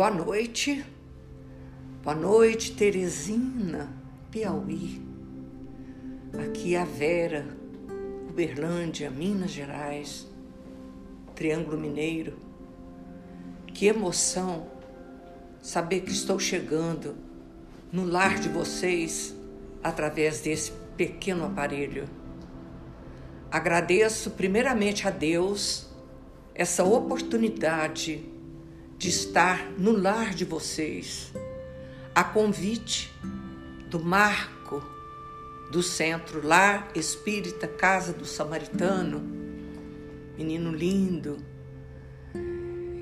Boa noite. Boa noite, Teresina, Piauí. Aqui é a Vera, Uberlândia, Minas Gerais, Triângulo Mineiro. Que emoção saber que estou chegando no lar de vocês através desse pequeno aparelho. Agradeço primeiramente a Deus essa oportunidade de estar no lar de vocês, a convite do Marco do Centro Lar Espírita Casa do Samaritano, menino lindo.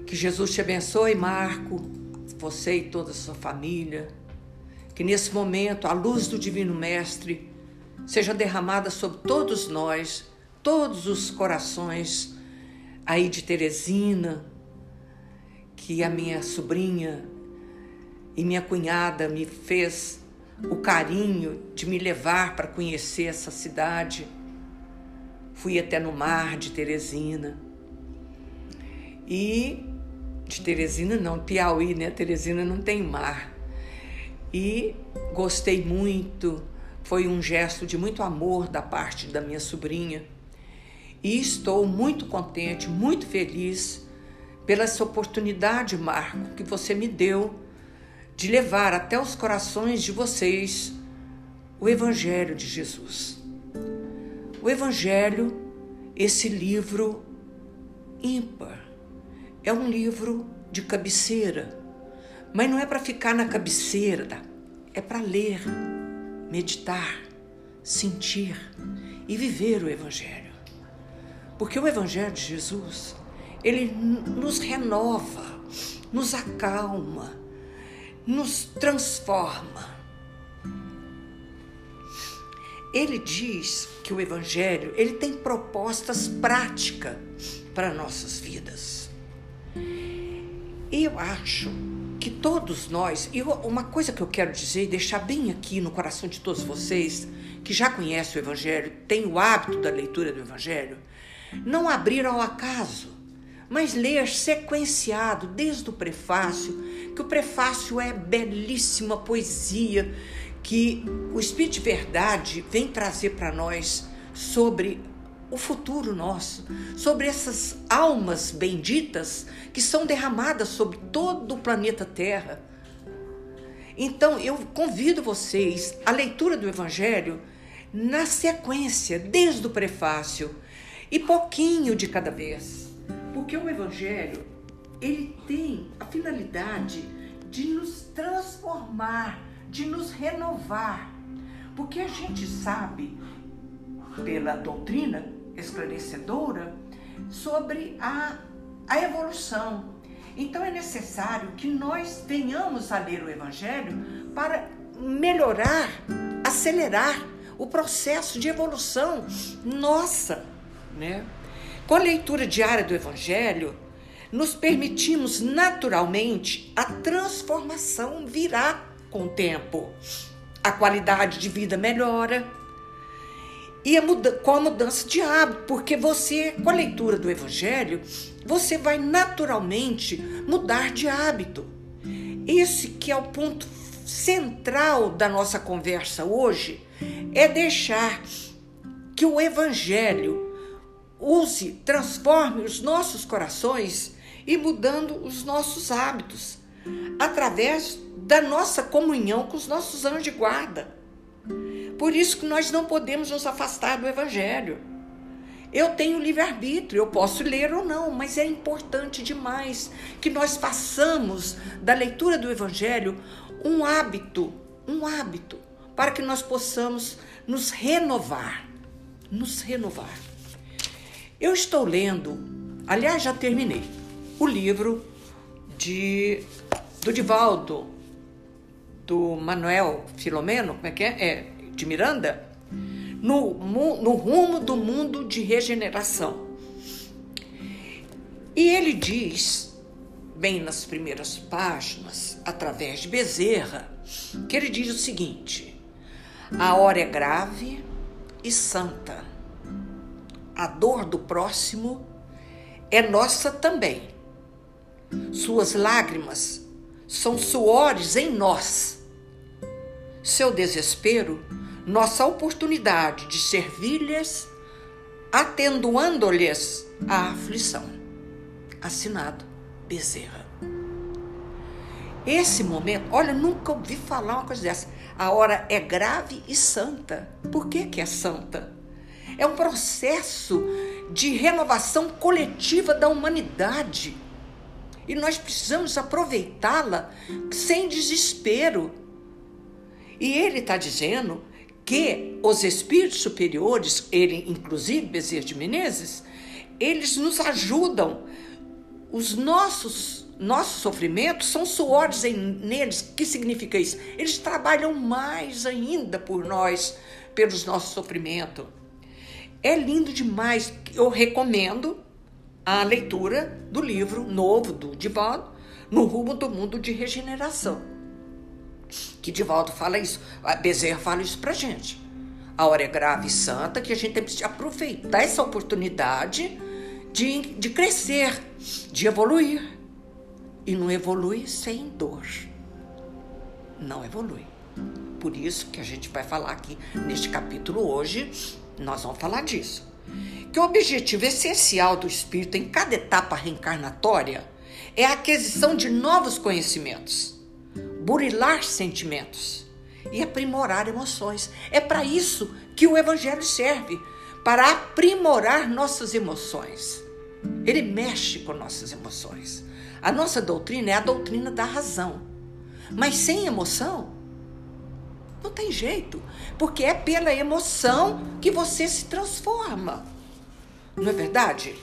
Que Jesus te abençoe, Marco, você e toda a sua família. Que nesse momento a luz do Divino Mestre seja derramada sobre todos nós, todos os corações aí de Teresina, que a minha sobrinha e minha cunhada me fez o carinho de me levar para conhecer essa cidade. Fui até no mar de Teresina. E de Teresina não, Piauí, né? Teresina não tem mar. E gostei muito, foi um gesto de muito amor da parte da minha sobrinha. E estou muito contente, muito feliz pela essa oportunidade, Marco, que você me deu de levar até os corações de vocês o Evangelho de Jesus. O Evangelho, esse livro ímpar, é um livro de cabeceira, mas não é para ficar na cabeceira, é para ler, meditar, sentir e viver o Evangelho. Porque o Evangelho de Jesus ele nos renova, nos acalma, nos transforma. Ele diz que o evangelho, ele tem propostas práticas para nossas vidas. E eu acho que todos nós, e uma coisa que eu quero dizer e deixar bem aqui no coração de todos vocês, que já conhecem o evangelho, têm o hábito da leitura do evangelho, não abrir ao acaso mas ler sequenciado desde o prefácio, que o prefácio é belíssima poesia que o Espírito de Verdade vem trazer para nós sobre o futuro nosso, sobre essas almas benditas que são derramadas sobre todo o planeta Terra. Então eu convido vocês à leitura do Evangelho na sequência, desde o prefácio, e pouquinho de cada vez. Porque o Evangelho, ele tem a finalidade de nos transformar, de nos renovar. Porque a gente sabe, pela doutrina esclarecedora, sobre a, a evolução. Então é necessário que nós venhamos a ler o Evangelho para melhorar, acelerar o processo de evolução nossa, né? Com a leitura diária do Evangelho, nos permitimos naturalmente a transformação virá com o tempo. A qualidade de vida melhora e a muda com a mudança de hábito, porque você, com a leitura do Evangelho, você vai naturalmente mudar de hábito. Esse que é o ponto central da nossa conversa hoje, é deixar que o Evangelho use, transforme os nossos corações e mudando os nossos hábitos através da nossa comunhão com os nossos anjos de guarda. Por isso que nós não podemos nos afastar do evangelho. Eu tenho livre-arbítrio, eu posso ler ou não, mas é importante demais que nós façamos da leitura do evangelho um hábito, um hábito, para que nós possamos nos renovar, nos renovar. Eu estou lendo, aliás, já terminei, o livro de do Divaldo, do Manuel Filomeno, como é que é? É, de Miranda, no, no rumo do mundo de regeneração. E ele diz, bem nas primeiras páginas, através de Bezerra, que ele diz o seguinte: a hora é grave e santa a dor do próximo é nossa também. Suas lágrimas são suores em nós. Seu desespero, nossa oportunidade de servir-lhes, atendoando-lhes a aflição. Assinado Bezerra. Esse momento, olha, nunca ouvi falar uma coisa dessa. A hora é grave e santa. Por que, que é santa? É um processo de renovação coletiva da humanidade. E nós precisamos aproveitá-la sem desespero. E ele está dizendo que os espíritos superiores, ele, inclusive Bezerra de Menezes, eles nos ajudam. Os nossos nossos sofrimentos são suores em, neles. O que significa isso? Eles trabalham mais ainda por nós, pelos nossos sofrimentos. É lindo demais. Eu recomendo a leitura do livro novo do Divaldo, No Rumo do Mundo de Regeneração. Que Divaldo fala isso, a Bezerra fala isso pra gente. A hora é grave e santa que a gente tem que aproveitar essa oportunidade de, de crescer, de evoluir e não evolui sem dor. Não evolui. Por isso que a gente vai falar aqui neste capítulo hoje, nós vamos falar disso. Que o objetivo essencial do espírito em cada etapa reencarnatória é a aquisição de novos conhecimentos, burilar sentimentos e aprimorar emoções. É para isso que o evangelho serve, para aprimorar nossas emoções. Ele mexe com nossas emoções. A nossa doutrina é a doutrina da razão. Mas sem emoção, não tem jeito. Porque é pela emoção que você se transforma. Não é verdade?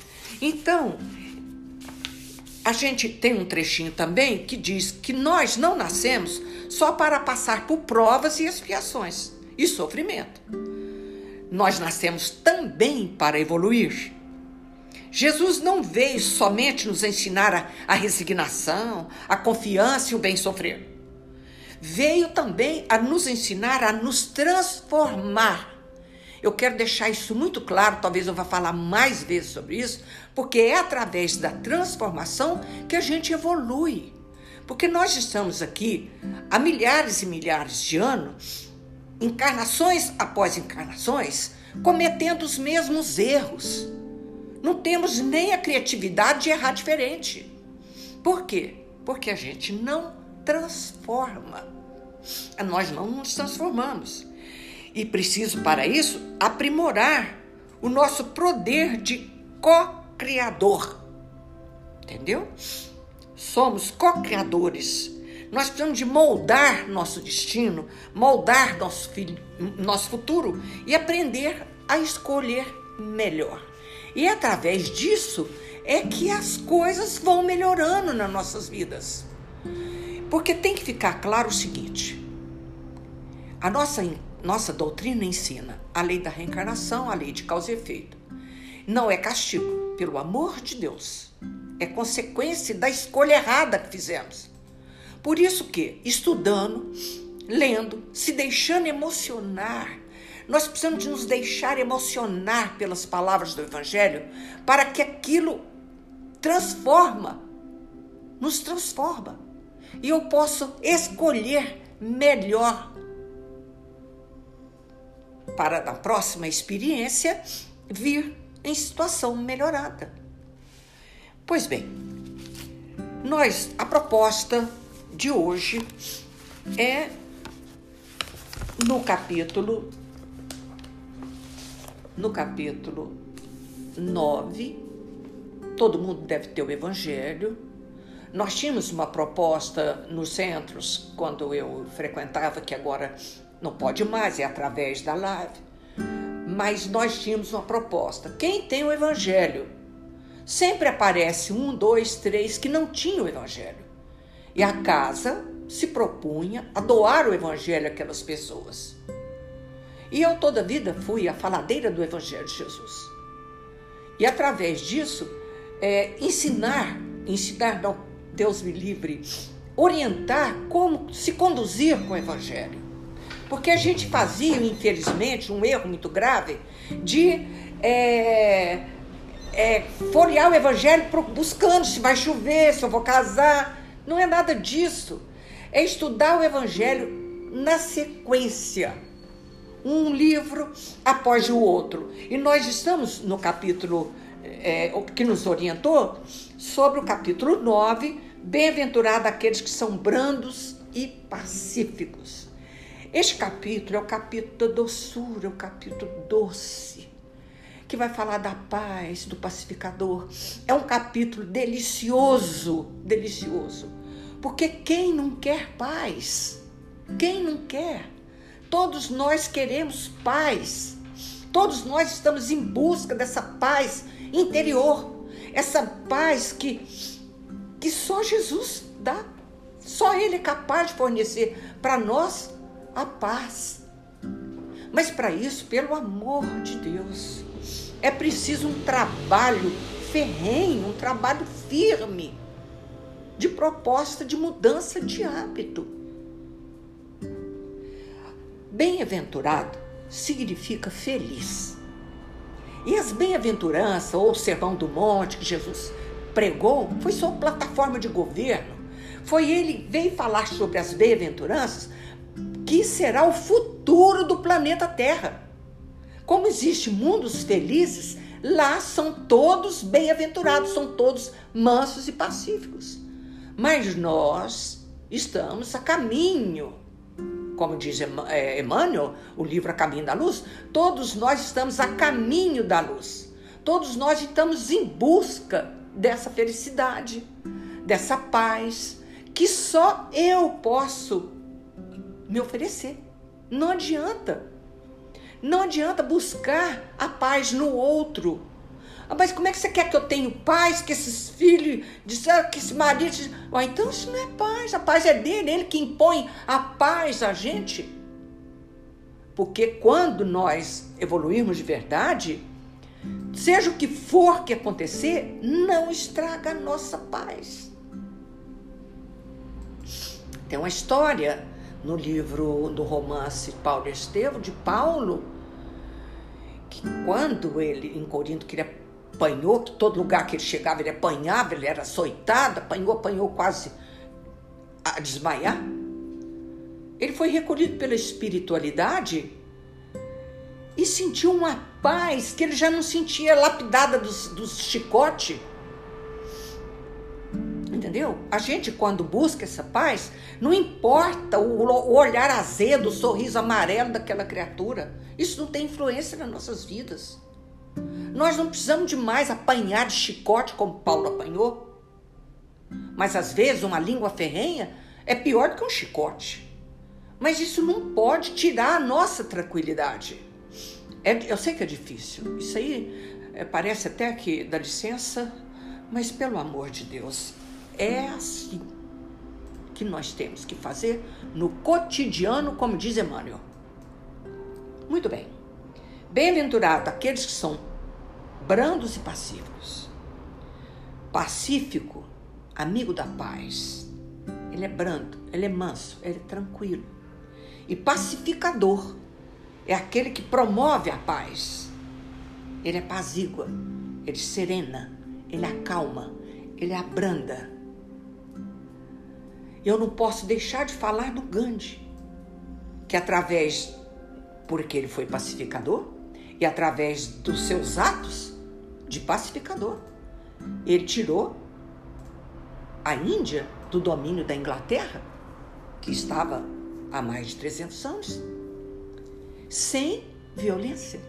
Então, a gente tem um trechinho também que diz que nós não nascemos só para passar por provas e expiações e sofrimento. Nós nascemos também para evoluir. Jesus não veio somente nos ensinar a, a resignação, a confiança e o bem sofrer. Veio também a nos ensinar a nos transformar. Eu quero deixar isso muito claro, talvez eu vá falar mais vezes sobre isso, porque é através da transformação que a gente evolui. Porque nós estamos aqui há milhares e milhares de anos, encarnações após encarnações, cometendo os mesmos erros não temos nem a criatividade de errar diferente. Por quê? Porque a gente não transforma. Nós não nos transformamos. E preciso, para isso, aprimorar o nosso poder de co-criador. Entendeu? Somos co-criadores. Nós precisamos de moldar nosso destino, moldar nosso, filho, nosso futuro e aprender a escolher melhor. E através disso é que as coisas vão melhorando nas nossas vidas. Porque tem que ficar claro o seguinte: a nossa, nossa doutrina ensina a lei da reencarnação, a lei de causa e efeito. Não é castigo, pelo amor de Deus. É consequência da escolha errada que fizemos. Por isso que, estudando, lendo, se deixando emocionar, nós precisamos de nos deixar emocionar pelas palavras do Evangelho para que aquilo transforma, nos transforma. E eu posso escolher melhor para na próxima experiência vir em situação melhorada. Pois bem, nós a proposta de hoje é no capítulo no capítulo 9, todo mundo deve ter o Evangelho. Nós tínhamos uma proposta nos centros, quando eu frequentava, que agora não pode mais, é através da live. Mas nós tínhamos uma proposta. Quem tem o Evangelho? Sempre aparece um, dois, três que não tinham o Evangelho. E a casa se propunha a doar o Evangelho àquelas pessoas. E eu toda a vida fui a faladeira do Evangelho de Jesus. E através disso, é, ensinar, ensinar, não, Deus me livre, orientar como se conduzir com o Evangelho. Porque a gente fazia, infelizmente, um erro muito grave de é, é, folhear o Evangelho buscando se vai chover, se eu vou casar. Não é nada disso. É estudar o Evangelho na sequência. Um livro após o outro. E nós estamos no capítulo é, que nos orientou sobre o capítulo 9, Bem-aventurado aqueles que são brandos e pacíficos. Este capítulo é o capítulo da doçura, é o capítulo doce, que vai falar da paz, do pacificador. É um capítulo delicioso, delicioso. Porque quem não quer paz? Quem não quer? Todos nós queremos paz. Todos nós estamos em busca dessa paz interior, essa paz que, que só Jesus dá. Só Ele é capaz de fornecer para nós a paz. Mas para isso, pelo amor de Deus, é preciso um trabalho ferrenho, um trabalho firme de proposta de mudança de hábito. Bem-aventurado significa feliz. E as bem-aventuranças, ou o sermão do monte que Jesus pregou, foi só plataforma de governo. Foi ele veio falar sobre as bem-aventuranças, que será o futuro do planeta Terra. Como existe mundos felizes, lá são todos bem-aventurados, são todos mansos e pacíficos. Mas nós estamos a caminho como diz é, Emmanuel, o livro A Caminho da Luz, todos nós estamos a caminho da luz. Todos nós estamos em busca dessa felicidade, dessa paz, que só eu posso me oferecer. Não adianta. Não adianta buscar a paz no outro ah, mas como é que você quer que eu tenha paz, que esses filhos, que esse marido. Ah, então isso não é paz, a paz é dele, ele que impõe a paz a gente. Porque quando nós evoluirmos de verdade, seja o que for que acontecer, não estraga a nossa paz. Tem uma história no livro do romance Paulo Estevão, de Paulo, que quando ele em Corinto queria apanhou, que todo lugar que ele chegava ele apanhava, ele era açoitado, apanhou, apanhou quase a desmaiar. Ele foi recolhido pela espiritualidade e sentiu uma paz que ele já não sentia lapidada dos, dos chicotes. Entendeu? A gente, quando busca essa paz, não importa o, o olhar azedo, o sorriso amarelo daquela criatura. Isso não tem influência nas nossas vidas. Nós não precisamos de mais apanhar de chicote como Paulo apanhou. Mas às vezes uma língua ferrenha é pior do que um chicote. Mas isso não pode tirar a nossa tranquilidade. É, eu sei que é difícil. Isso aí é, parece até que dá licença, mas pelo amor de Deus, é assim que nós temos que fazer no cotidiano, como diz Emmanuel. Muito bem. Bem-aventurado aqueles que são brandos e pacíficos. Pacífico, amigo da paz. Ele é brando, ele é manso, ele é tranquilo. E pacificador é aquele que promove a paz. Ele é pazígua, ele serena, ele acalma, ele abranda. Eu não posso deixar de falar do Gandhi, que através, porque ele foi pacificador, e através dos seus atos, de pacificador. Ele tirou a Índia do domínio da Inglaterra, que estava há mais de 300 anos, sem violência.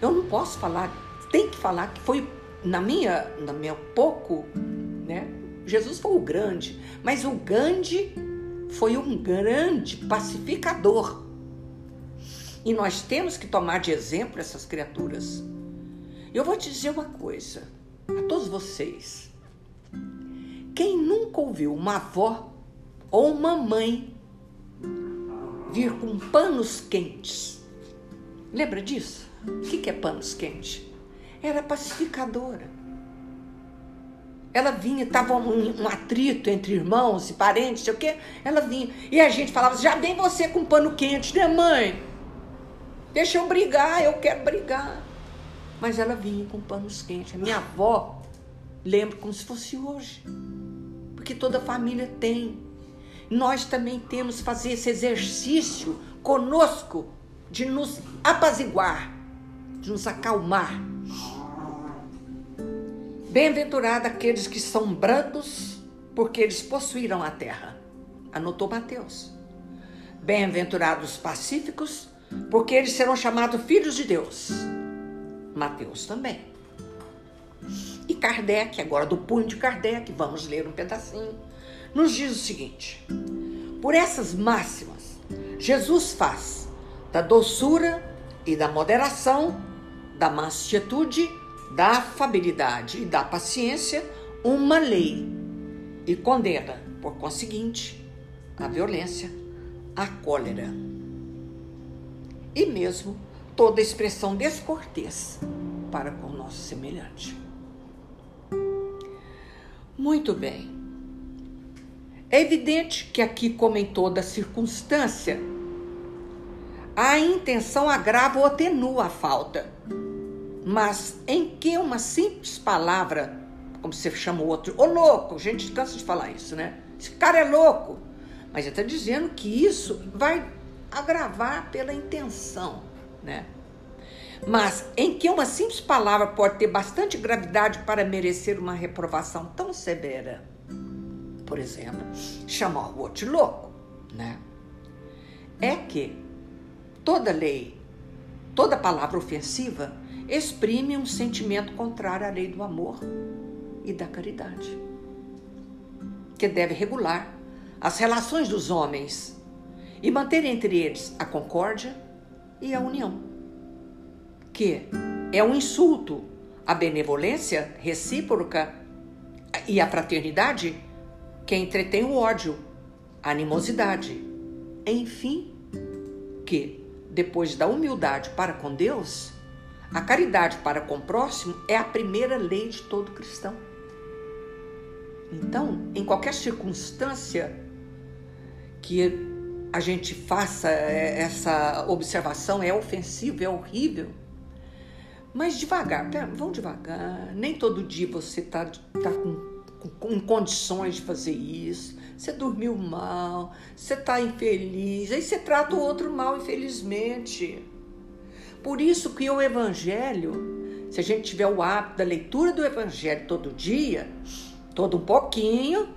Eu não posso falar, tem que falar que foi na minha, na minha pouco, né? Jesus foi o grande, mas o Gandhi foi um grande pacificador. E nós temos que tomar de exemplo essas criaturas. Eu vou te dizer uma coisa a todos vocês. Quem nunca ouviu uma avó ou uma mãe vir com panos quentes? Lembra disso? O que é panos quentes? Era pacificadora. Ela vinha, estava um, um, atrito entre irmãos e parentes, sei o quê. Ela vinha. E a gente falava, já vem você com pano quente, né, mãe? Deixa eu brigar, eu quero brigar mas ela vinha com panos quentes. A minha avó, lembro como se fosse hoje. porque toda família tem. Nós também temos que fazer esse exercício conosco de nos apaziguar, de nos acalmar. Bem-aventurado aqueles que são brandos, porque eles possuíram a terra. Anotou Mateus. Bem-aventurados os pacíficos, porque eles serão chamados filhos de Deus. Mateus também. E Kardec, agora do punho de Kardec, vamos ler um pedacinho, nos diz o seguinte: Por essas máximas, Jesus faz da doçura e da moderação, da mansuetude, da afabilidade e da paciência uma lei e condena, por conseguinte, a violência, a cólera e mesmo toda expressão descortês para com o nosso semelhante. Muito bem. É evidente que aqui, como em toda circunstância, a intenção agrava ou atenua a falta. Mas em que uma simples palavra, como você chama o outro, ô louco, a gente cansa de falar isso, né? Esse cara é louco. Mas ele está dizendo que isso vai agravar pela intenção, né? Mas em que uma simples palavra pode ter bastante gravidade para merecer uma reprovação tão severa. Por exemplo, chamar o outro louco, né? É que toda lei, toda palavra ofensiva exprime um sentimento contrário à lei do amor e da caridade, que deve regular as relações dos homens e manter entre eles a concórdia e a união, que é um insulto à benevolência recíproca e à fraternidade que entretém o ódio, a animosidade. Enfim, que, depois da humildade para com Deus, a caridade para com o próximo é a primeira lei de todo cristão. Então, em qualquer circunstância que a gente faça é, essa observação, é ofensivo, é horrível. Mas devagar, vamos devagar. Nem todo dia você está tá com, com, em condições de fazer isso. Você dormiu mal, você está infeliz, aí você trata o outro mal, infelizmente. Por isso que o Evangelho, se a gente tiver o hábito da leitura do Evangelho todo dia, todo um pouquinho,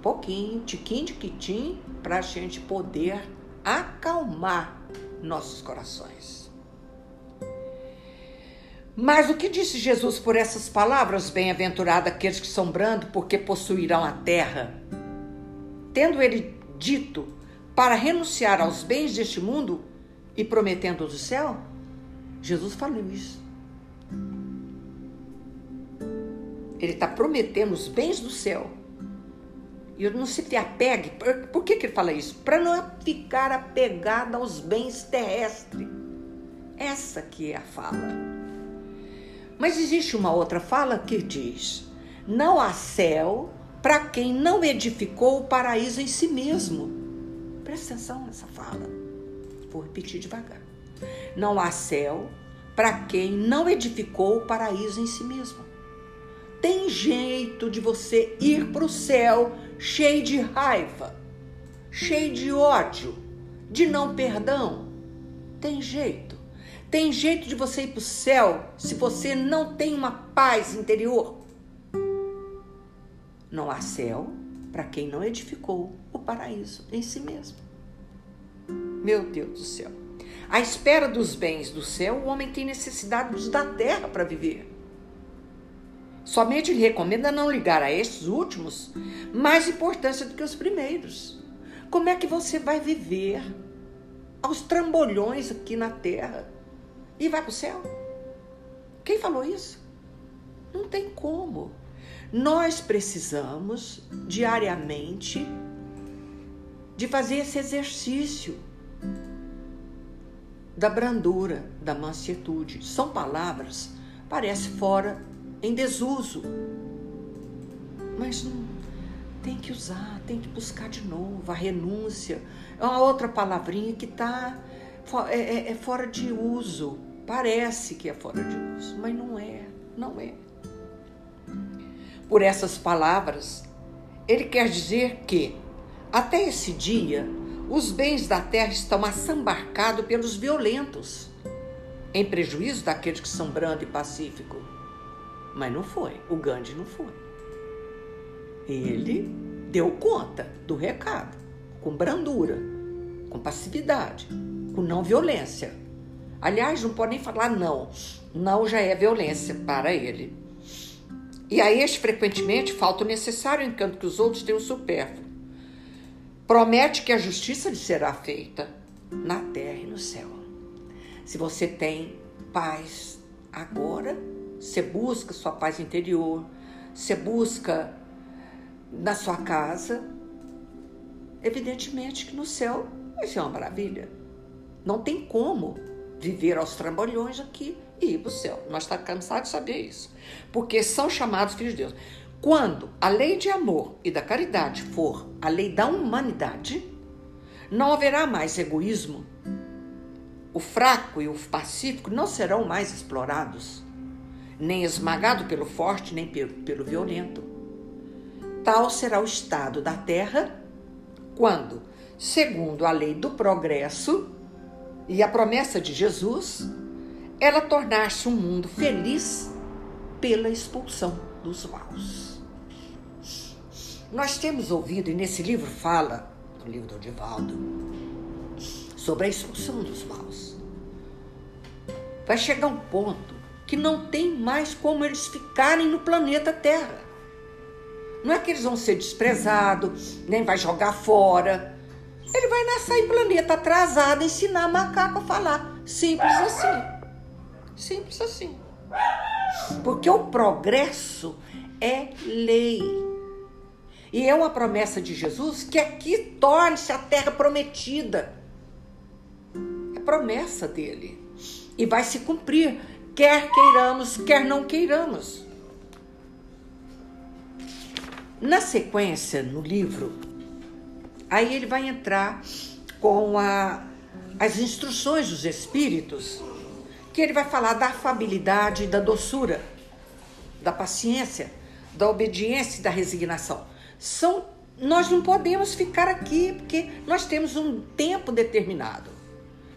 pouquinho, tiquinho de quitim, para a gente poder acalmar nossos corações. Mas o que disse Jesus por essas palavras? Bem-aventurado aqueles que são brandos, porque possuirão a terra. Tendo ele dito para renunciar aos bens deste mundo e prometendo do céu, Jesus falou isso. Ele está prometendo os bens do céu e não se apegue. Por que, que ele fala isso? Para não ficar apegado aos bens terrestres. Essa que é a fala. Mas existe uma outra fala que diz: Não há céu para quem não edificou o paraíso em si mesmo. Presta atenção nessa fala. Vou repetir devagar. Não há céu para quem não edificou o paraíso em si mesmo. Tem jeito de você ir para o céu cheio de raiva, cheio de ódio, de não perdão. Tem jeito. Tem jeito de você ir para o céu se você não tem uma paz interior. Não há céu para quem não edificou o paraíso em si mesmo. Meu Deus do céu. À espera dos bens do céu, o homem tem necessidade dos da terra para viver. Somente ele recomenda não ligar a estes últimos mais importância do que os primeiros. Como é que você vai viver aos trambolhões aqui na terra e vai para o céu? Quem falou isso? Não tem como. Nós precisamos diariamente de fazer esse exercício da brandura, da mansietude. São palavras, parece fora em desuso. Mas não, tem que usar, tem que buscar de novo a renúncia. É uma outra palavrinha que está é, é, é fora de uso. Parece que é fora de uso, mas não é, não é. Por essas palavras, ele quer dizer que, até esse dia, os bens da terra estão assambarcados pelos violentos, em prejuízo daqueles que são brando e pacífico. Mas não foi, o Gandhi não foi. Ele deu conta do recado, com brandura, com passividade, com não violência. Aliás, não pode nem falar não. Não já é violência para ele. E a este frequentemente falta o necessário encanto que os outros têm o supérfluo. Promete que a justiça lhe será feita na terra e no céu. Se você tem paz agora, você busca sua paz interior, você busca na sua casa, evidentemente que no céu vai ser uma maravilha. Não tem como viver aos trambolhões aqui e ir para o céu. Nós estamos cansados de saber isso. Porque são chamados filhos de Deus. Quando a lei de amor e da caridade for a lei da humanidade, não haverá mais egoísmo. O fraco e o pacífico não serão mais explorados, nem esmagado pelo forte, nem pelo violento. Tal será o estado da terra quando, segundo a lei do progresso e a promessa de Jesus, ela tornar-se um mundo feliz pela expulsão dos maus. Nós temos ouvido, e nesse livro fala, no livro do Divaldo, sobre a expulsão dos maus. Vai chegar um ponto que não tem mais como eles ficarem no planeta Terra. Não é que eles vão ser desprezados, nem vai jogar fora. Ele vai nascer em planeta atrasado, ensinar macaco a falar. Simples assim. Simples assim. Porque o progresso é lei. E é uma promessa de Jesus que aqui torne-se a terra prometida. É promessa dele. E vai se cumprir, quer queiramos, quer não queiramos. Na sequência, no livro, aí ele vai entrar com a, as instruções dos Espíritos que ele vai falar da afabilidade, da doçura, da paciência, da obediência e da resignação. São nós não podemos ficar aqui porque nós temos um tempo determinado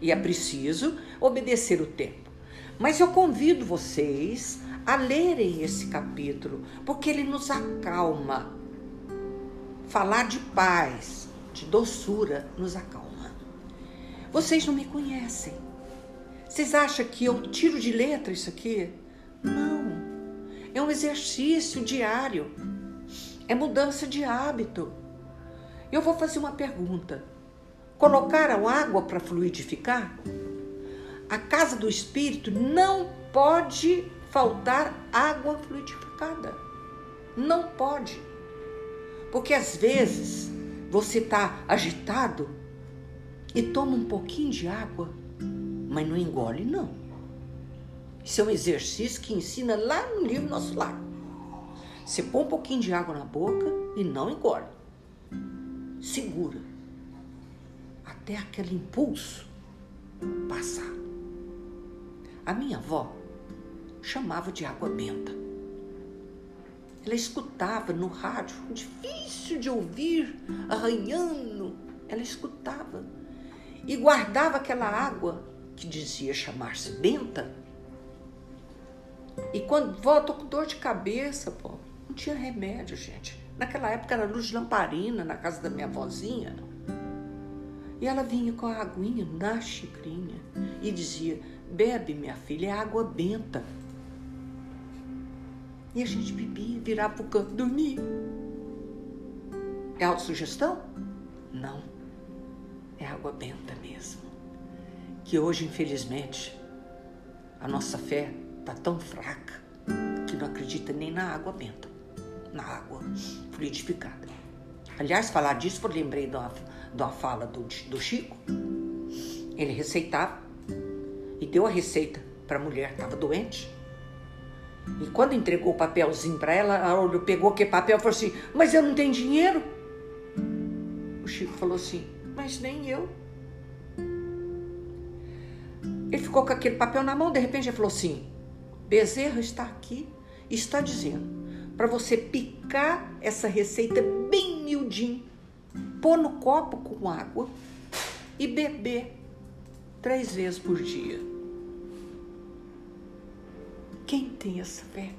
e é preciso obedecer o tempo. Mas eu convido vocês a lerem esse capítulo, porque ele nos acalma. Falar de paz, de doçura, nos acalma. Vocês não me conhecem. Vocês acham que eu tiro de letra isso aqui? Não. É um exercício diário. É mudança de hábito. Eu vou fazer uma pergunta. Colocaram água para fluidificar? A casa do espírito não pode faltar água fluidificada. Não pode. Porque às vezes você está agitado e toma um pouquinho de água mas não engole, não. Isso é um exercício que ensina lá no livro Nosso Lar. Você põe um pouquinho de água na boca e não engole. Segura. Até aquele impulso passar. A minha avó chamava de água benta. Ela escutava no rádio, difícil de ouvir, arranhando. Ela escutava e guardava aquela água que dizia chamar-se Benta. E quando volta com dor de cabeça, pô, não tinha remédio, gente. Naquela época era luz de lamparina na casa da minha vozinha. E ela vinha com a aguinha na xicrinha e dizia: Bebe, minha filha, é água benta. E a gente bebia, virava pro canto, dormia. É autossugestão? Não. É água benta mesmo que hoje, infelizmente, a nossa fé está tão fraca que não acredita nem na água benta, na água fluidificada. Aliás, falar disso, eu lembrei de uma, uma fala do, do Chico. Ele receitava e deu a receita para a mulher que estava doente. E quando entregou o papelzinho para ela, ela pegou aquele papel e falou assim: Mas eu não tenho dinheiro. O Chico falou assim: Mas nem eu. Ele ficou com aquele papel na mão, de repente ele falou assim: Bezerra está aqui, está dizendo: para você picar essa receita bem miudinho, pôr no copo com água e beber três vezes por dia. Quem tem essa fé?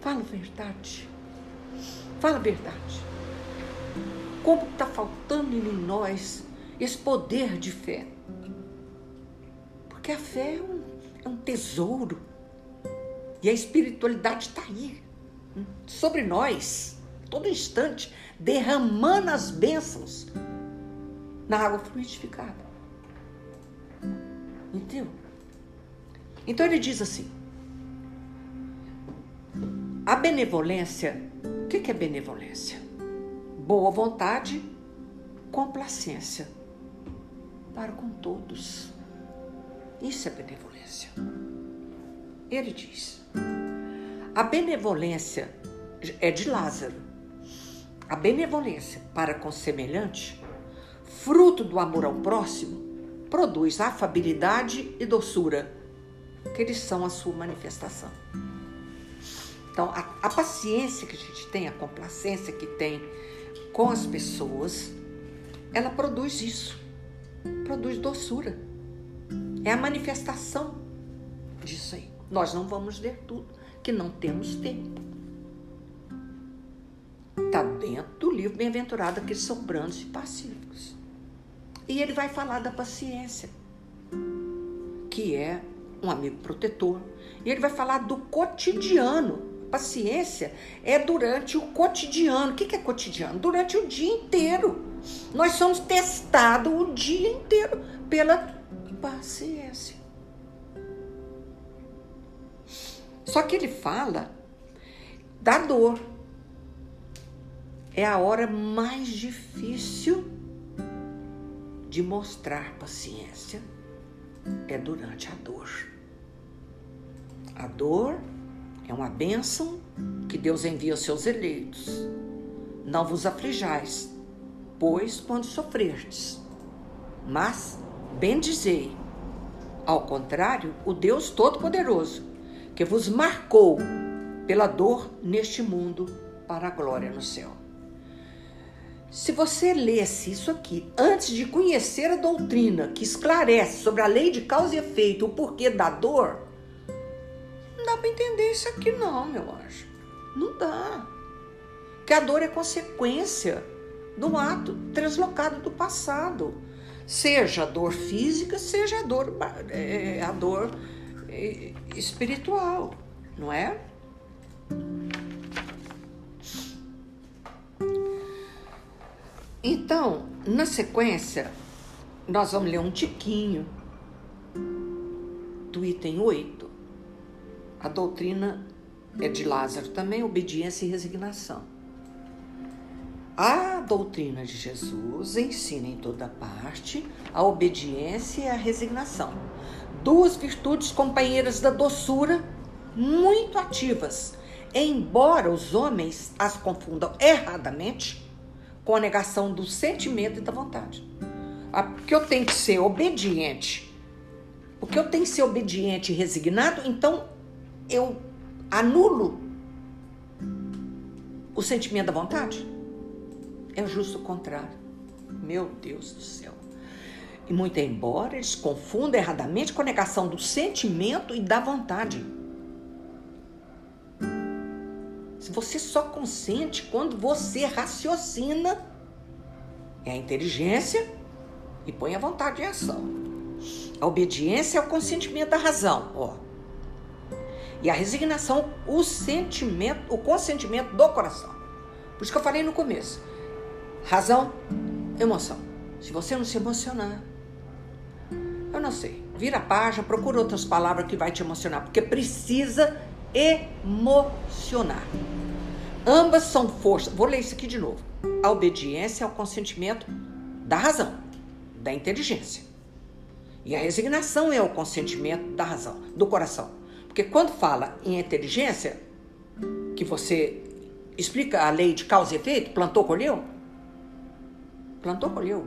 Fala a verdade. Fala a verdade. Como está faltando em nós esse poder de fé? Porque a fé é um, é um tesouro. E a espiritualidade está aí, sobre nós, todo instante, derramando as bênçãos na água fluidificada. Entendeu? Então ele diz assim: a benevolência, o que é benevolência? Boa vontade, complacência para com todos. Isso é benevolência. Ele diz: a benevolência é de Lázaro. A benevolência para com semelhante, fruto do amor ao próximo, produz afabilidade e doçura, que eles são a sua manifestação. Então, a, a paciência que a gente tem, a complacência que tem com as pessoas, ela produz isso, produz doçura. É a manifestação disso aí. Nós não vamos ler tudo, que não temos tempo. Está dentro do livro Bem-aventurado aqueles são brandos e pacíficos. E ele vai falar da paciência, que é um amigo protetor. E ele vai falar do cotidiano. Paciência é durante o cotidiano. O que é cotidiano? Durante o dia inteiro. Nós somos testados o dia inteiro pela paciência. Só que ele fala da dor. É a hora mais difícil de mostrar paciência é durante a dor. A dor é uma bênção que Deus envia aos seus eleitos. Não vos aflijais, pois quando sofrerdes, mas bendizei. Ao contrário, o Deus Todo-Poderoso, que vos marcou pela dor neste mundo para a glória no céu. Se você lesse isso aqui antes de conhecer a doutrina que esclarece sobre a lei de causa e efeito, o porquê da dor, não dá para entender isso aqui, não, meu anjo. Não dá. Que a dor é consequência do ato translocado do passado. Seja a dor física, seja a dor, é, a dor é, espiritual, não é? Então, na sequência, nós vamos ler um tiquinho do item 8. A doutrina é de Lázaro também, obediência e resignação. A doutrina de Jesus ensina em toda parte a obediência e a resignação. Duas virtudes companheiras da doçura, muito ativas, embora os homens as confundam erradamente com a negação do sentimento e da vontade. Porque eu tenho que ser obediente. Porque eu tenho que ser obediente e resignado, então eu anulo o sentimento da vontade? É justo o contrário. Meu Deus do céu. E muito embora eles confundam erradamente com a negação do sentimento e da vontade. Você só consente quando você raciocina, é a inteligência e põe a vontade em ação. A obediência é o consentimento da razão, ó. E a resignação, o sentimento, o consentimento do coração. Por isso que eu falei no começo. Razão, emoção. Se você não se emocionar, eu não sei. Vira a página, procura outras palavras que vai te emocionar, porque precisa emocionar. Ambas são forças. Vou ler isso aqui de novo. A obediência é o consentimento da razão, da inteligência. E a resignação é o consentimento da razão, do coração. Porque quando fala em inteligência, que você explica a lei de causa e efeito, plantou, colheu? Plantou, colheu.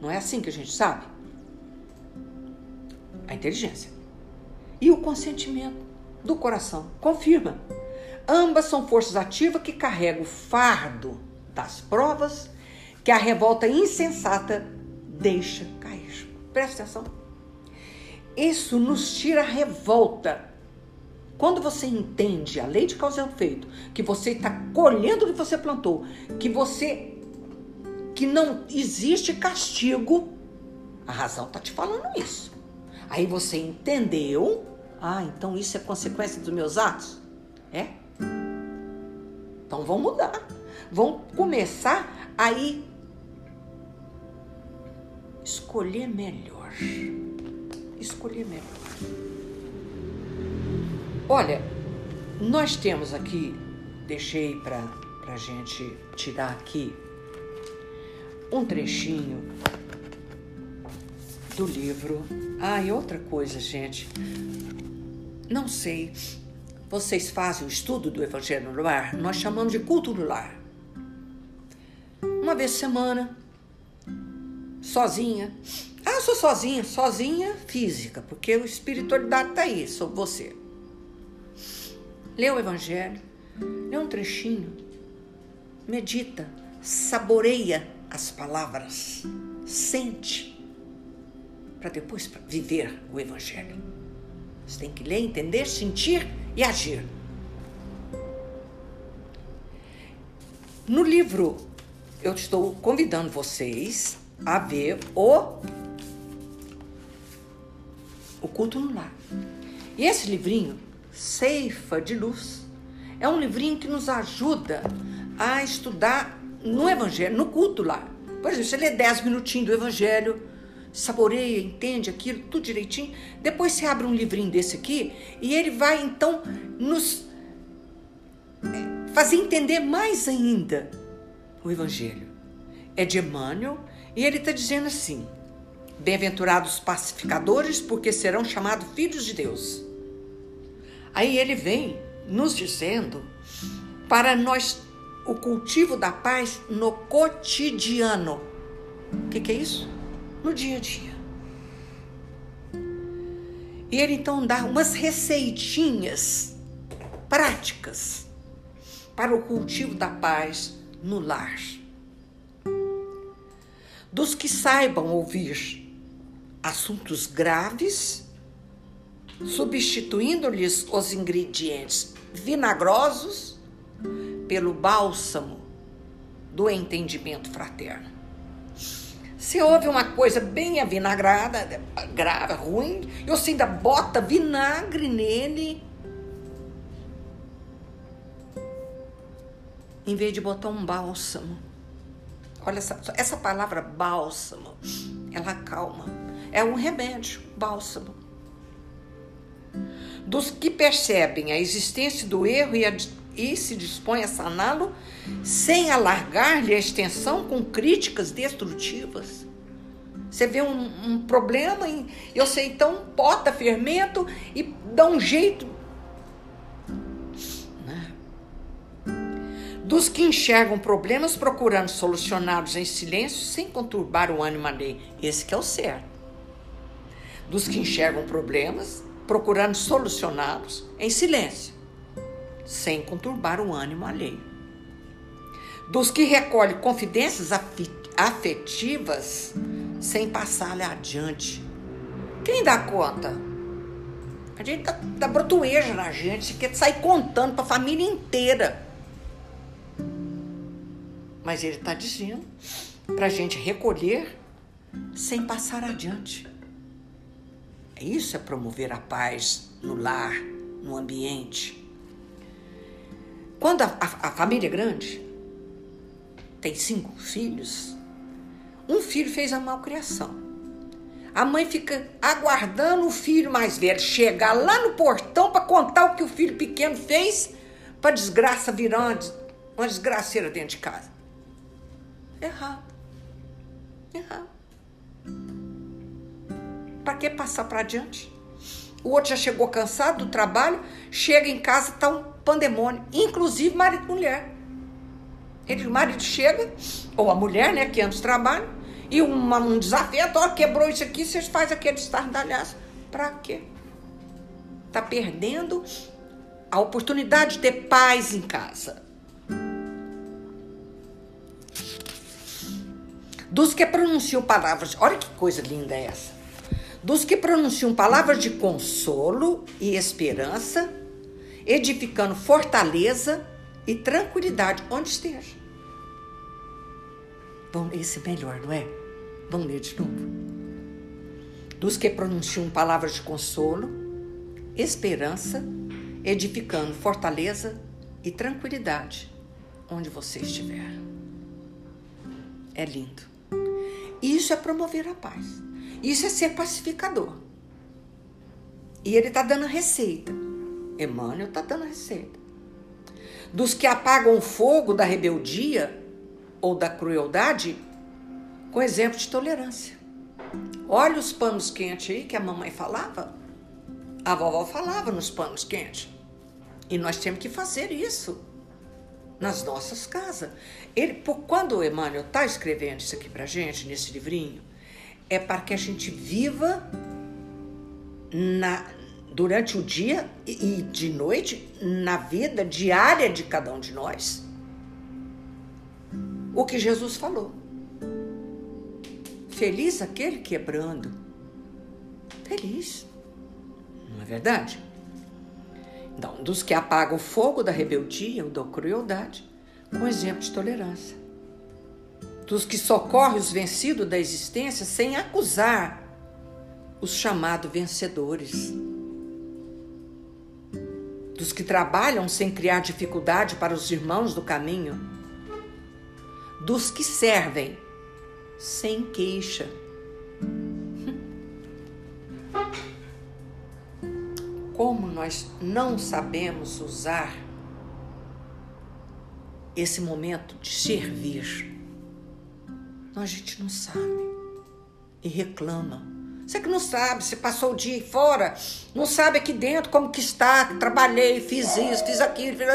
Não é assim que a gente sabe? A inteligência. E o consentimento do coração. Confirma. Ambas são forças ativas que carregam o fardo das provas que a revolta insensata deixa cair. Presta atenção. Isso nos tira a revolta. Quando você entende a lei de causa e efeito, que você está colhendo o que você plantou, que você que não existe castigo, a razão está te falando isso. Aí você entendeu, ah, então isso é consequência dos meus atos? É? Então vão mudar. Vão começar a ir escolher melhor. Escolher melhor. Olha, nós temos aqui, deixei para a gente tirar aqui um trechinho do livro. Ah, e outra coisa, gente. Não sei. Vocês fazem o estudo do Evangelho no lar? Nós chamamos de culto do lar. Uma vez por semana, sozinha. Ah, sou sozinha, sozinha física, porque a espiritualidade está aí sobre você. Lê o Evangelho, lê um trechinho, medita, saboreia as palavras, sente, para depois viver o Evangelho. Você tem que ler, entender, sentir e agir. No livro, eu estou convidando vocês a ver o, o culto no lar. E esse livrinho, Ceifa de Luz, é um livrinho que nos ajuda a estudar no Evangelho, no culto lá. Por exemplo, você lê 10 minutinhos do Evangelho, saboreia, entende aquilo, tudo direitinho. Depois você abre um livrinho desse aqui e ele vai então nos é, fazer entender mais ainda o Evangelho. É de Emmanuel e ele está dizendo assim: Bem-aventurados pacificadores, porque serão chamados filhos de Deus. Aí ele vem nos dizendo para nós o cultivo da paz no cotidiano. O que, que é isso? No dia a dia. E ele então dá umas receitinhas práticas para o cultivo da paz no lar dos que saibam ouvir assuntos graves, substituindo-lhes os ingredientes vinagrosos pelo bálsamo do entendimento fraterno. Se houve uma coisa bem avinagrada, grave, ruim, e você ainda bota vinagre nele, em vez de botar um bálsamo Olha essa, essa palavra bálsamo, ela acalma. É um remédio, bálsamo. Dos que percebem a existência do erro e, a, e se dispõem a saná-lo, sem alargar-lhe a extensão com críticas destrutivas. Você vê um, um problema e eu sei, então bota fermento e dá um jeito dos que enxergam problemas procurando solucioná-los em silêncio sem conturbar o ânimo alheio. Esse que é o certo. Dos que enxergam problemas procurando solucioná-los em silêncio, sem conturbar o ânimo alheio. Dos que recolhem confidências afetivas sem passar-lhe adiante. Quem dá conta? A gente dá, dá brotueja na gente, quer sair contando para a família inteira mas ele está dizendo para a gente recolher sem passar adiante. Isso é promover a paz no lar, no ambiente. Quando a, a, a família é grande, tem cinco filhos, um filho fez a malcriação. A mãe fica aguardando o filho mais velho chegar lá no portão para contar o que o filho pequeno fez, para desgraça virar uma, uma desgraceira dentro de casa. Errado. Errado. Para que passar para adiante? O outro já chegou cansado do trabalho, chega em casa, tá um pandemônio, inclusive marido e mulher. Ele, o marido chega, ou a mulher, né, que antes trabalha, e uma, um desafio, ó, quebrou isso aqui, vocês fazem aquele estardalhaço. Para quê? Tá perdendo a oportunidade de ter paz em casa. Dos que pronunciam palavras, olha que coisa linda é essa. Dos que pronunciam palavras de consolo e esperança, edificando fortaleza e tranquilidade onde esteja. Bom, esse é melhor, não é? Vamos ler de novo. Dos que pronunciam palavras de consolo, esperança, edificando fortaleza e tranquilidade onde você estiver. É lindo. Isso é promover a paz. Isso é ser pacificador. E ele está dando a receita. Emmanuel está dando a receita. Dos que apagam o fogo da rebeldia ou da crueldade com exemplo de tolerância. Olha os panos quentes aí que a mamãe falava. A vovó falava nos panos quentes. E nós temos que fazer isso nas nossas casas. Ele, por, quando o Emmanuel está escrevendo isso aqui para gente, nesse livrinho, é para que a gente viva na, durante o dia e de noite na vida diária de cada um de nós o que Jesus falou. Feliz aquele quebrando. Feliz. Não é verdade? Então, dos que apagam o fogo da rebeldia ou da crueldade, com exemplo de tolerância. Dos que socorrem os vencidos da existência sem acusar os chamados vencedores. Dos que trabalham sem criar dificuldade para os irmãos do caminho dos que servem, sem queixa. Como nós não sabemos usar esse momento de servir, a gente não sabe e reclama. Você que não sabe, você passou o dia fora, não sabe aqui dentro como que está, trabalhei, fiz isso, fiz aquilo, fiz...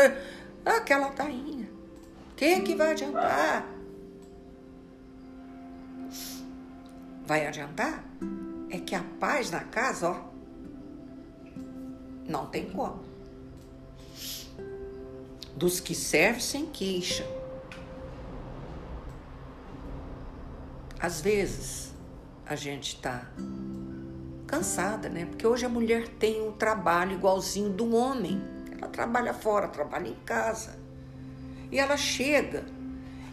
aquela tainha. O que que vai adiantar? vai adiantar é que a paz na casa, ó, não tem como. Dos que servem sem queixa. Às vezes a gente está cansada, né? Porque hoje a mulher tem um trabalho igualzinho do homem. Ela trabalha fora, trabalha em casa. E ela chega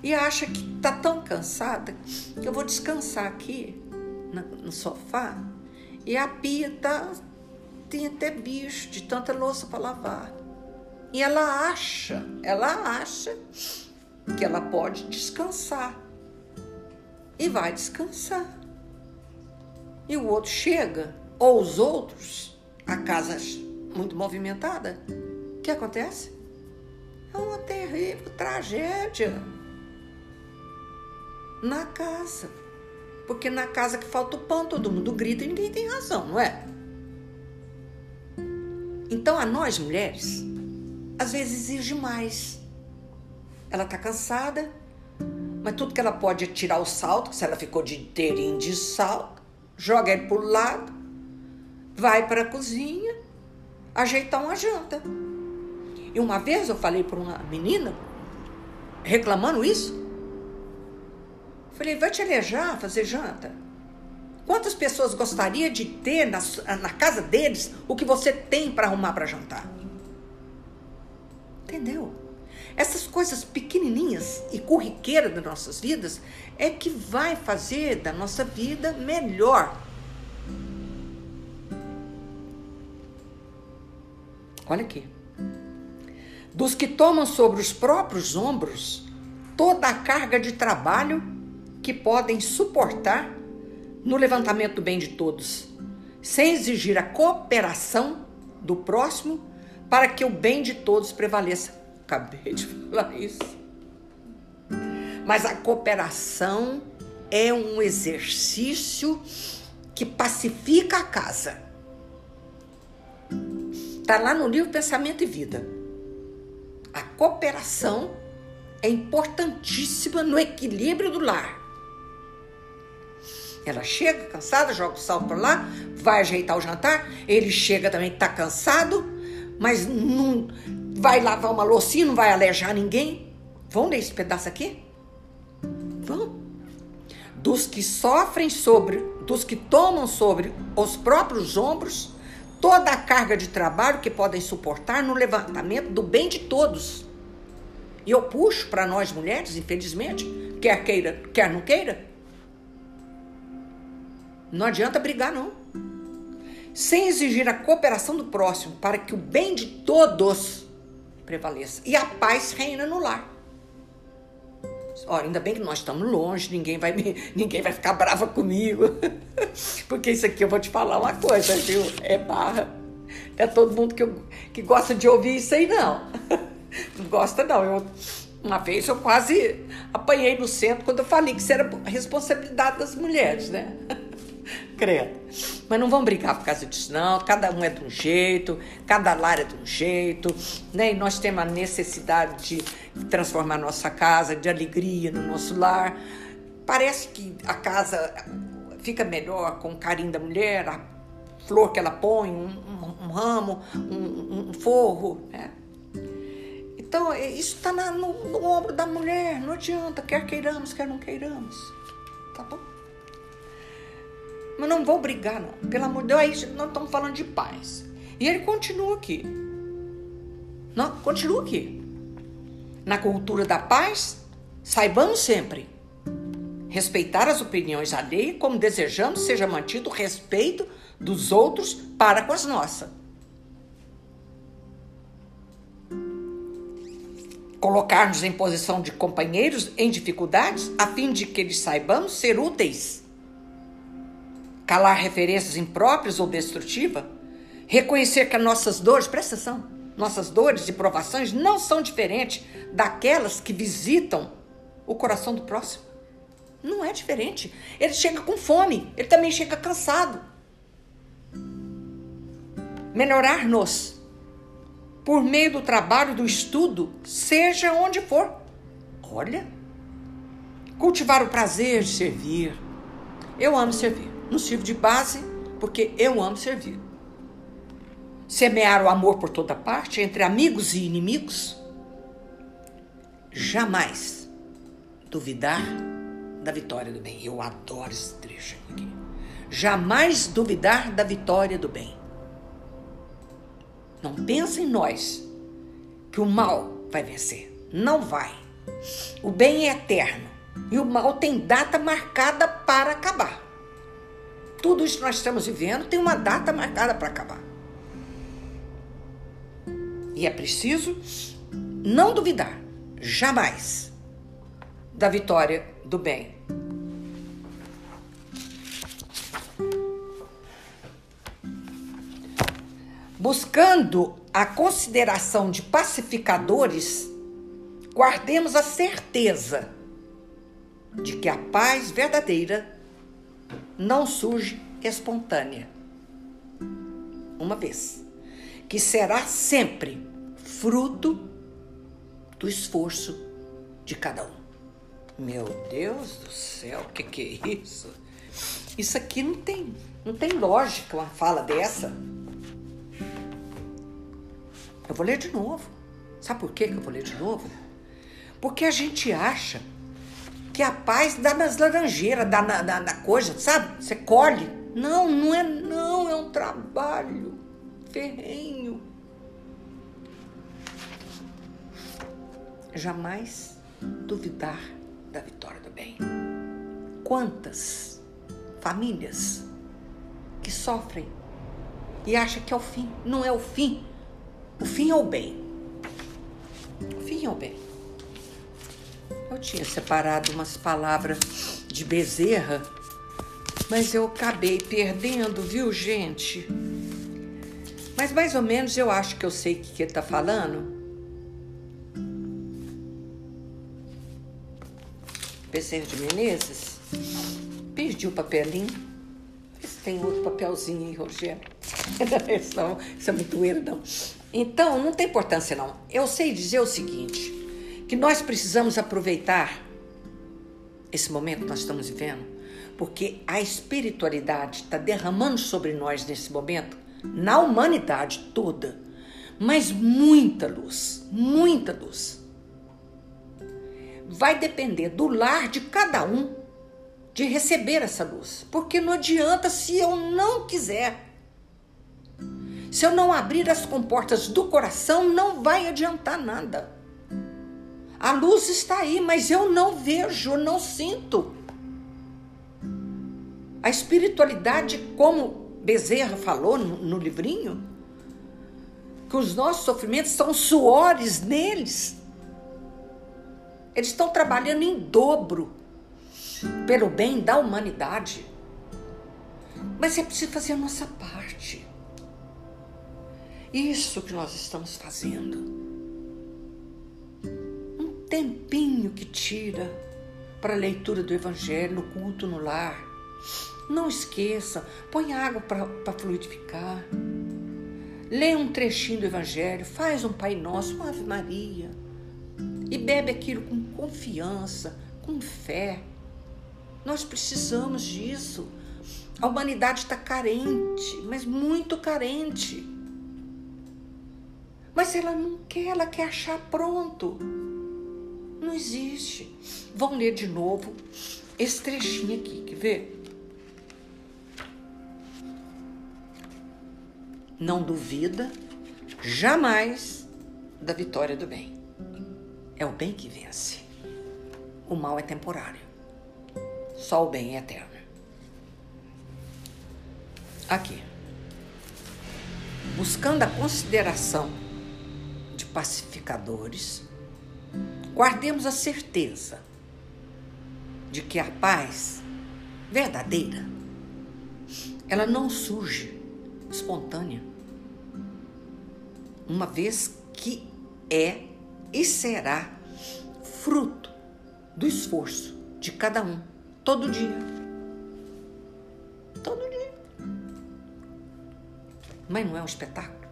e acha que está tão cansada que eu vou descansar aqui no sofá e a pia tá, tem até bicho de tanta louça para lavar. E ela acha, ela acha que ela pode descansar. E vai descansar. E o outro chega, ou os outros, a casa muito movimentada, o que acontece? É uma terrível tragédia na casa. Porque na casa que falta o pão, todo mundo grita e ninguém tem razão, não é? Então a nós mulheres, às vezes exige mais. Ela tá cansada, mas tudo que ela pode é tirar o salto, se ela ficou de inteirinho de salto, joga ele pro lado, vai para a cozinha, ajeitar uma janta. E uma vez eu falei para uma menina, reclamando isso, Falei, vai te alejar fazer janta? Quantas pessoas gostaria de ter na, na casa deles o que você tem para arrumar para jantar? Entendeu? Essas coisas pequenininhas e corriqueiras das nossas vidas é que vai fazer da nossa vida melhor. Olha aqui. Dos que tomam sobre os próprios ombros toda a carga de trabalho que podem suportar no levantamento do bem de todos, sem exigir a cooperação do próximo para que o bem de todos prevaleça. Acabei de falar isso. Mas a cooperação é um exercício que pacifica a casa. Está lá no livro Pensamento e Vida. A cooperação é importantíssima no equilíbrio do lar. Ela chega cansada, joga o sal para lá, vai ajeitar o jantar. Ele chega também, tá cansado, mas não vai lavar uma loucinha, não vai alejar ninguém. Vão ler esse pedaço aqui? Dos que sofrem sobre, dos que tomam sobre os próprios ombros toda a carga de trabalho que podem suportar no levantamento do bem de todos. E eu puxo para nós mulheres, infelizmente, quer queira, quer não queira. Não adianta brigar, não. Sem exigir a cooperação do próximo para que o bem de todos prevaleça e a paz reina no lar. Olha, ainda bem que nós estamos longe, ninguém vai, me, ninguém vai ficar brava comigo. Porque isso aqui eu vou te falar uma coisa, viu? É barra. É todo mundo que, eu, que gosta de ouvir isso aí, não. Não gosta, não. Eu, uma vez eu quase apanhei no centro quando eu falei que isso era responsabilidade das mulheres, né? Credo. Mas não vamos brigar por causa disso, não. Cada um é de um jeito, cada lar é de um jeito, né? E nós temos a necessidade de transformar nossa casa de alegria no nosso lar. Parece que a casa fica melhor com o carinho da mulher, a flor que ela põe, um, um, um ramo, um, um forro, né? Então, é, isso está no, no ombro da mulher, não adianta, quer queiramos, quer não queiramos. Tá bom? Mas não vou brigar, não. Pelo amor de Deus, nós estamos falando de paz. E ele continua aqui. Não, continua aqui. Na cultura da paz, saibamos sempre respeitar as opiniões alheias como desejamos seja mantido o respeito dos outros para com as nossas. Colocar-nos em posição de companheiros em dificuldades, a fim de que eles saibamos ser úteis calar referências impróprias ou destrutivas, reconhecer que as nossas dores, presta atenção, nossas dores e provações não são diferentes daquelas que visitam o coração do próximo. Não é diferente. Ele chega com fome, ele também chega cansado. Melhorar-nos por meio do trabalho, do estudo, seja onde for. Olha, cultivar o prazer de servir. Eu amo servir. Não sirvo de base porque eu amo servir. Semear o amor por toda parte, entre amigos e inimigos. Jamais duvidar da vitória do bem. Eu adoro esse trecho aqui. Jamais duvidar da vitória do bem. Não pense em nós que o mal vai vencer. Não vai. O bem é eterno e o mal tem data marcada para acabar. Tudo isso que nós estamos vivendo tem uma data marcada para acabar. E é preciso não duvidar, jamais, da vitória do bem. Buscando a consideração de pacificadores, guardemos a certeza de que a paz verdadeira não surge espontânea. Uma vez. Que será sempre fruto do esforço de cada um. Meu Deus do céu, o que, que é isso? Isso aqui não tem, não tem lógica uma fala dessa. Eu vou ler de novo. Sabe por que eu vou ler de novo? Porque a gente acha que a paz dá nas laranjeiras, dá na, na, na coisa, sabe? Você colhe. Não, não é não, é um trabalho ferrenho. Jamais duvidar da vitória do bem. Quantas famílias que sofrem e acham que é o fim. Não é o fim. O fim é o bem. O fim é o bem. Eu tinha separado umas palavras de Bezerra, mas eu acabei perdendo, viu, gente? Mas mais ou menos eu acho que eu sei o que, ele está falando. Bezerra de Menezes. Perdi o papelinho. se tem outro papelzinho aí, Rogério. isso, não, isso é muito não. Então, não tem importância, não. Eu sei dizer o seguinte que nós precisamos aproveitar esse momento que nós estamos vivendo, porque a espiritualidade está derramando sobre nós nesse momento, na humanidade toda, mas muita luz, muita luz. Vai depender do lar de cada um de receber essa luz, porque não adianta se eu não quiser. Se eu não abrir as comportas do coração, não vai adiantar nada. A luz está aí, mas eu não vejo, não sinto. A espiritualidade, como Bezerra falou no, no livrinho, que os nossos sofrimentos são suores neles. Eles estão trabalhando em dobro pelo bem da humanidade. Mas é preciso fazer a nossa parte. Isso que nós estamos fazendo. Tempinho que tira para a leitura do Evangelho, no culto no lar. Não esqueça, põe água para fluidificar. Lê um trechinho do Evangelho, faz um Pai Nosso, uma Ave Maria. E bebe aquilo com confiança, com fé. Nós precisamos disso. A humanidade está carente, mas muito carente. Mas ela não quer, ela quer achar pronto. Não existe. Vamos ler de novo esse trechinho aqui, quer ver? Não duvida jamais da vitória do bem. É o bem que vence. O mal é temporário. Só o bem é eterno. Aqui. Buscando a consideração de pacificadores, guardemos a certeza de que a paz verdadeira ela não surge espontânea, uma vez que é e será fruto do esforço de cada um Todo dia. Todo dia. Mas não é um espetáculo.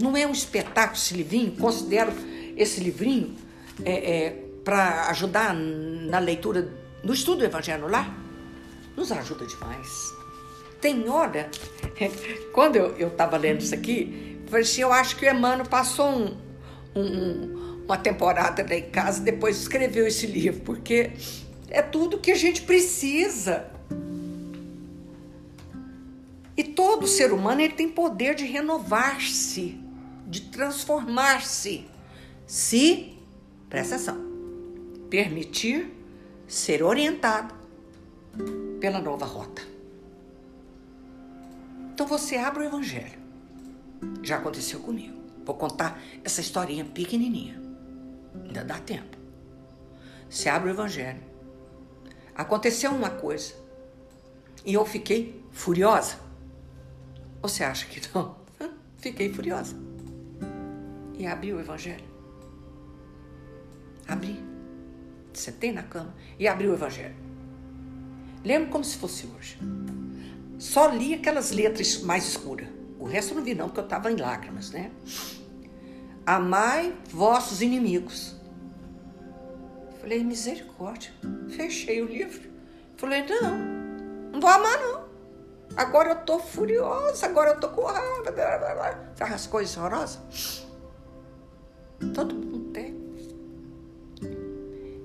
Não é um espetáculo esse livrinho. Considero esse livrinho é, é, para ajudar na leitura, no estudo do Evangelho lá. Nos ajuda demais. Tem hora, quando eu estava lendo isso aqui, eu falei assim, eu acho que o Emmanuel passou um, um, uma temporada lá em casa depois escreveu esse livro, porque é tudo que a gente precisa. E todo ser humano ele tem poder de renovar-se, de transformar-se, se, presta atenção, permitir ser orientado pela nova rota. Então você abre o Evangelho. Já aconteceu comigo. Vou contar essa historinha pequenininha. Ainda dá tempo. Você abre o Evangelho aconteceu uma coisa e eu fiquei furiosa. Você acha que não? Fiquei furiosa. E abri o Evangelho. Abri. Sentei na cama e abri o Evangelho. Lembro como se fosse hoje. Só li aquelas letras mais escuras. O resto eu não vi, não, porque eu estava em lágrimas, né? Amai vossos inimigos Falei, misericórdia. Fechei o livro. Falei, não, não vou amar, não. Agora eu tô furiosa, agora eu tô com raiva. As coisas horrorosas? Todo.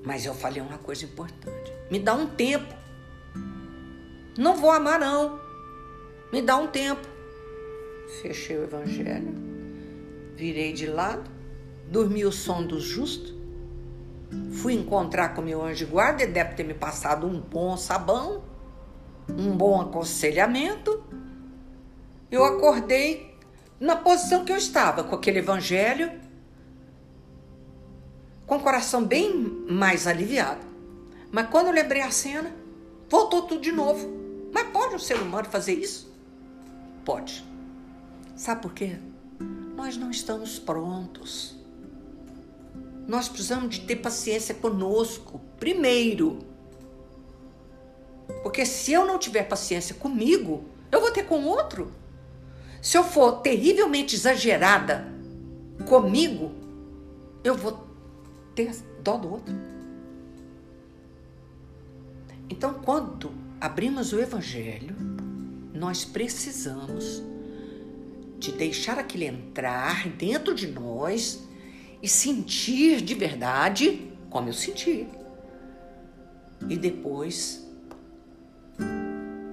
Mas eu falei uma coisa importante. Me dá um tempo. Não vou amar, não. Me dá um tempo. Fechei o evangelho. Virei de lado. Dormi o som do justo Fui encontrar com meu anjo guarda, ele deve ter me passado um bom sabão, um bom aconselhamento. Eu acordei na posição que eu estava, com aquele evangelho, com o coração bem mais aliviado. Mas quando eu lembrei a cena, voltou tudo de novo. Mas pode um ser humano fazer isso? Pode. Sabe por quê? Nós não estamos prontos. Nós precisamos de ter paciência conosco, primeiro. Porque se eu não tiver paciência comigo, eu vou ter com outro. Se eu for terrivelmente exagerada comigo, eu vou ter dó do outro. Então, quando abrimos o Evangelho, nós precisamos de deixar aquilo entrar dentro de nós e sentir de verdade como eu senti. E depois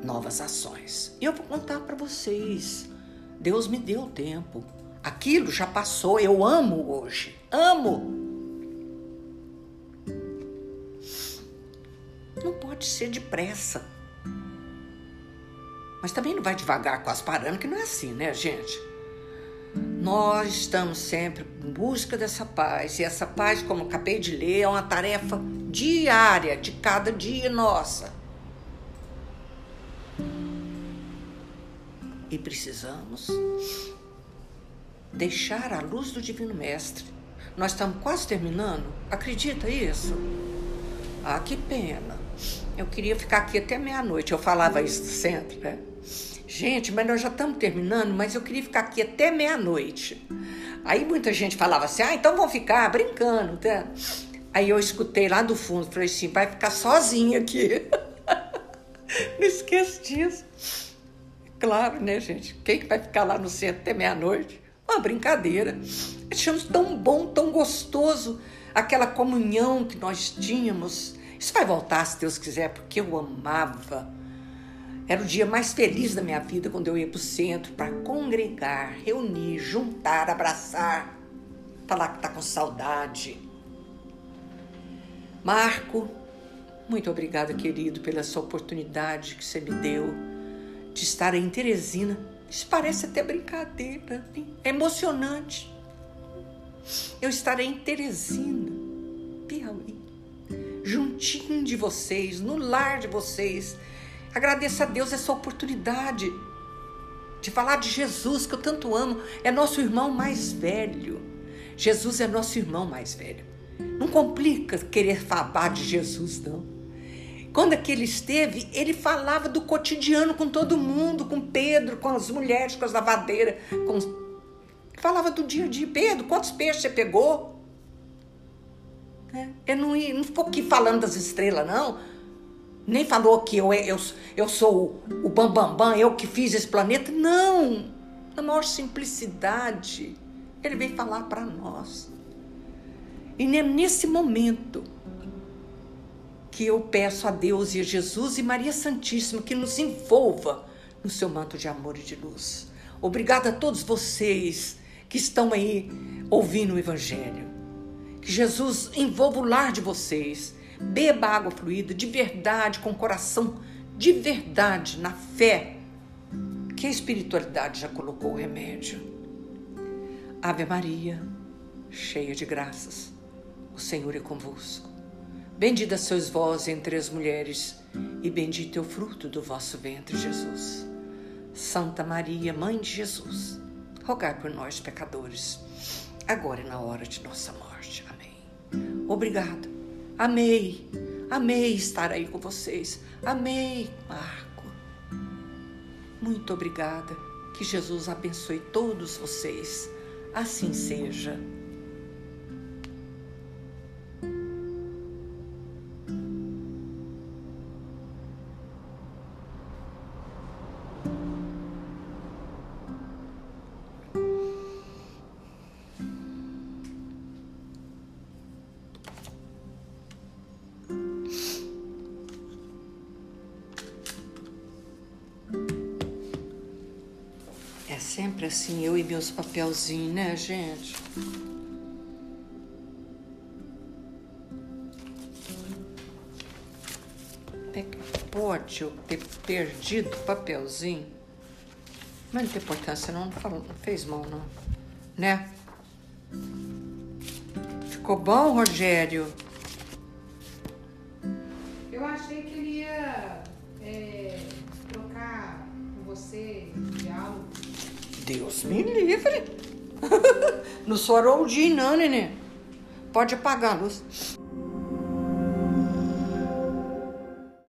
novas ações. E eu vou contar para vocês. Deus me deu tempo. Aquilo já passou. Eu amo hoje. Amo. Não pode ser depressa. Mas também não vai devagar com as que não é assim, né, gente? Nós estamos sempre em busca dessa paz. E essa paz, como acabei de ler, é uma tarefa diária, de cada dia nossa. E precisamos deixar a luz do Divino Mestre. Nós estamos quase terminando. Acredita isso? Ah, que pena. Eu queria ficar aqui até meia-noite. Eu falava isso sempre, né? Gente, mas nós já estamos terminando, mas eu queria ficar aqui até meia-noite. Aí muita gente falava assim: ah, então vamos ficar brincando, tá? Aí eu escutei lá do fundo, falei assim: vai ficar sozinha aqui. Não esqueço disso. Claro, né, gente? Quem que vai ficar lá no centro até meia-noite? Uma brincadeira. Achamos tão bom, tão gostoso aquela comunhão que nós tínhamos. Isso vai voltar, se Deus quiser, porque eu amava era o dia mais feliz da minha vida quando eu ia para o centro para congregar, reunir, juntar, abraçar, falar que está com saudade. Marco, muito obrigada, querido, pela sua oportunidade que você me deu de estar em Teresina. Isso parece até brincadeira, hein? é emocionante. Eu estarei em Teresina, juntinho de vocês, no lar de vocês Agradeça a Deus essa oportunidade de falar de Jesus, que eu tanto amo. É nosso irmão mais velho. Jesus é nosso irmão mais velho. Não complica querer falar de Jesus, não. Quando aquele esteve, ele falava do cotidiano com todo mundo, com Pedro, com as mulheres, com as lavadeiras, com... falava do dia a dia. Pedro, quantos peixes você pegou? É, ele não, não ficou aqui falando das estrelas, não nem falou que eu, eu, eu sou o bambambam, bam, bam, eu que fiz esse planeta. Não! Na maior simplicidade, ele veio falar para nós. E é nesse momento que eu peço a Deus e a Jesus e Maria Santíssima que nos envolva no seu manto de amor e de luz. Obrigada a todos vocês que estão aí ouvindo o Evangelho. Que Jesus envolva o lar de vocês Beba água fluida de verdade, com coração de verdade, na fé, que a espiritualidade já colocou o remédio. Ave Maria, cheia de graças, o Senhor é convosco. Bendita sois vós entre as mulheres, e bendito é o fruto do vosso ventre, Jesus. Santa Maria, Mãe de Jesus, rogai por nós, pecadores, agora e na hora de nossa morte. Obrigado Amei, amei estar aí com vocês. Amei, Marco. Muito obrigada. Que Jesus abençoe todos vocês. Assim seja. Meus papelzinhos, né, gente? É que pode eu ter perdido o papelzinho? Mas não tem importância, não, não, falou, não fez mal, não. Né? Ficou bom, Rogério? Eu achei que ele ia é, trocar com você. Deus me livre. não sou Haroldinho, não, neném. Pode apagar a luz.